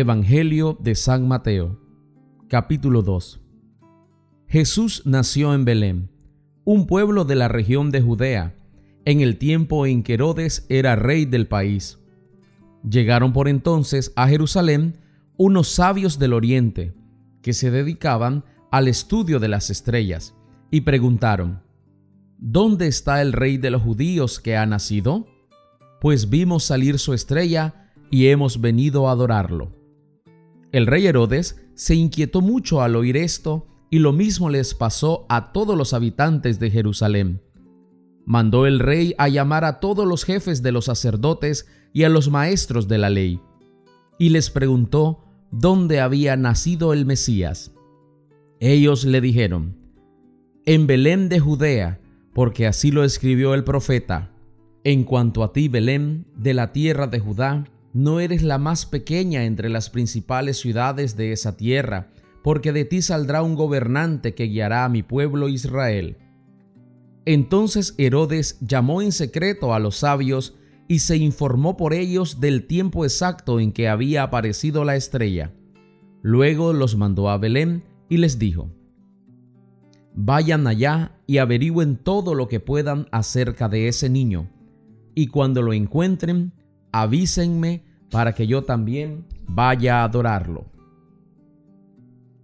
Evangelio de San Mateo, capítulo 2. Jesús nació en Belén, un pueblo de la región de Judea, en el tiempo en que Herodes era rey del país. Llegaron por entonces a Jerusalén unos sabios del oriente, que se dedicaban al estudio de las estrellas, y preguntaron, ¿Dónde está el rey de los judíos que ha nacido? Pues vimos salir su estrella y hemos venido a adorarlo. El rey Herodes se inquietó mucho al oír esto y lo mismo les pasó a todos los habitantes de Jerusalén. Mandó el rey a llamar a todos los jefes de los sacerdotes y a los maestros de la ley, y les preguntó dónde había nacido el Mesías. Ellos le dijeron, en Belén de Judea, porque así lo escribió el profeta. En cuanto a ti, Belén, de la tierra de Judá, no eres la más pequeña entre las principales ciudades de esa tierra, porque de ti saldrá un gobernante que guiará a mi pueblo Israel. Entonces Herodes llamó en secreto a los sabios y se informó por ellos del tiempo exacto en que había aparecido la estrella. Luego los mandó a Belén y les dijo, Vayan allá y averigüen todo lo que puedan acerca de ese niño, y cuando lo encuentren, avísenme para que yo también vaya a adorarlo.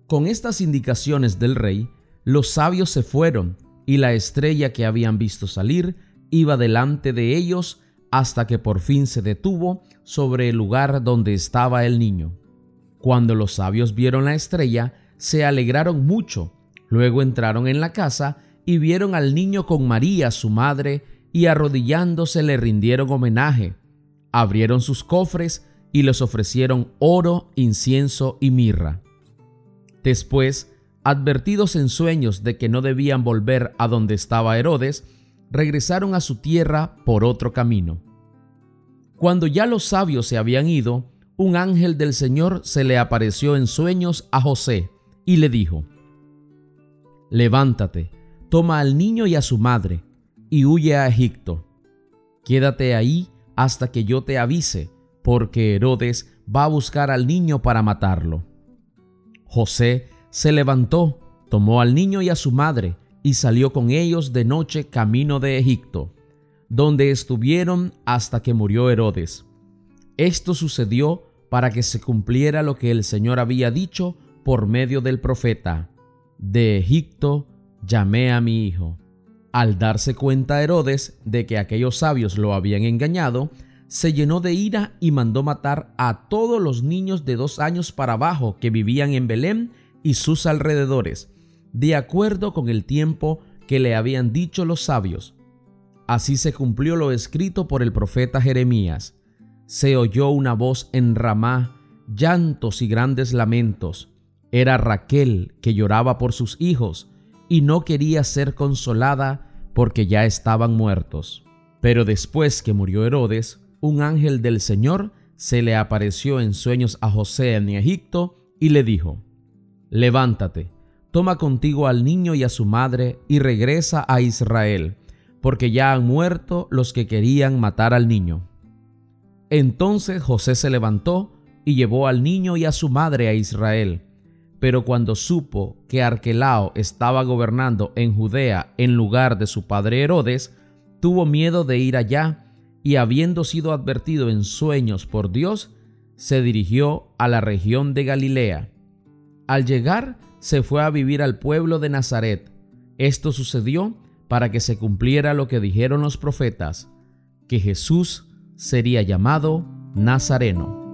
Con estas indicaciones del rey, los sabios se fueron y la estrella que habían visto salir iba delante de ellos hasta que por fin se detuvo sobre el lugar donde estaba el niño. Cuando los sabios vieron la estrella, se alegraron mucho. Luego entraron en la casa y vieron al niño con María, su madre, y arrodillándose le rindieron homenaje abrieron sus cofres y les ofrecieron oro, incienso y mirra. Después, advertidos en sueños de que no debían volver a donde estaba Herodes, regresaron a su tierra por otro camino. Cuando ya los sabios se habían ido, un ángel del Señor se le apareció en sueños a José y le dijo, Levántate, toma al niño y a su madre, y huye a Egipto. Quédate ahí hasta que yo te avise, porque Herodes va a buscar al niño para matarlo. José se levantó, tomó al niño y a su madre, y salió con ellos de noche camino de Egipto, donde estuvieron hasta que murió Herodes. Esto sucedió para que se cumpliera lo que el Señor había dicho por medio del profeta. De Egipto llamé a mi hijo. Al darse cuenta Herodes de que aquellos sabios lo habían engañado, se llenó de ira y mandó matar a todos los niños de dos años para abajo que vivían en Belén y sus alrededores, de acuerdo con el tiempo que le habían dicho los sabios. Así se cumplió lo escrito por el profeta Jeremías. Se oyó una voz en Ramá, llantos y grandes lamentos. Era Raquel que lloraba por sus hijos y no quería ser consolada porque ya estaban muertos. Pero después que murió Herodes, un ángel del Señor se le apareció en sueños a José en Egipto y le dijo, Levántate, toma contigo al niño y a su madre y regresa a Israel, porque ya han muerto los que querían matar al niño. Entonces José se levantó y llevó al niño y a su madre a Israel pero cuando supo que Arquelao estaba gobernando en Judea en lugar de su padre Herodes, tuvo miedo de ir allá y habiendo sido advertido en sueños por Dios, se dirigió a la región de Galilea. Al llegar, se fue a vivir al pueblo de Nazaret. Esto sucedió para que se cumpliera lo que dijeron los profetas, que Jesús sería llamado Nazareno.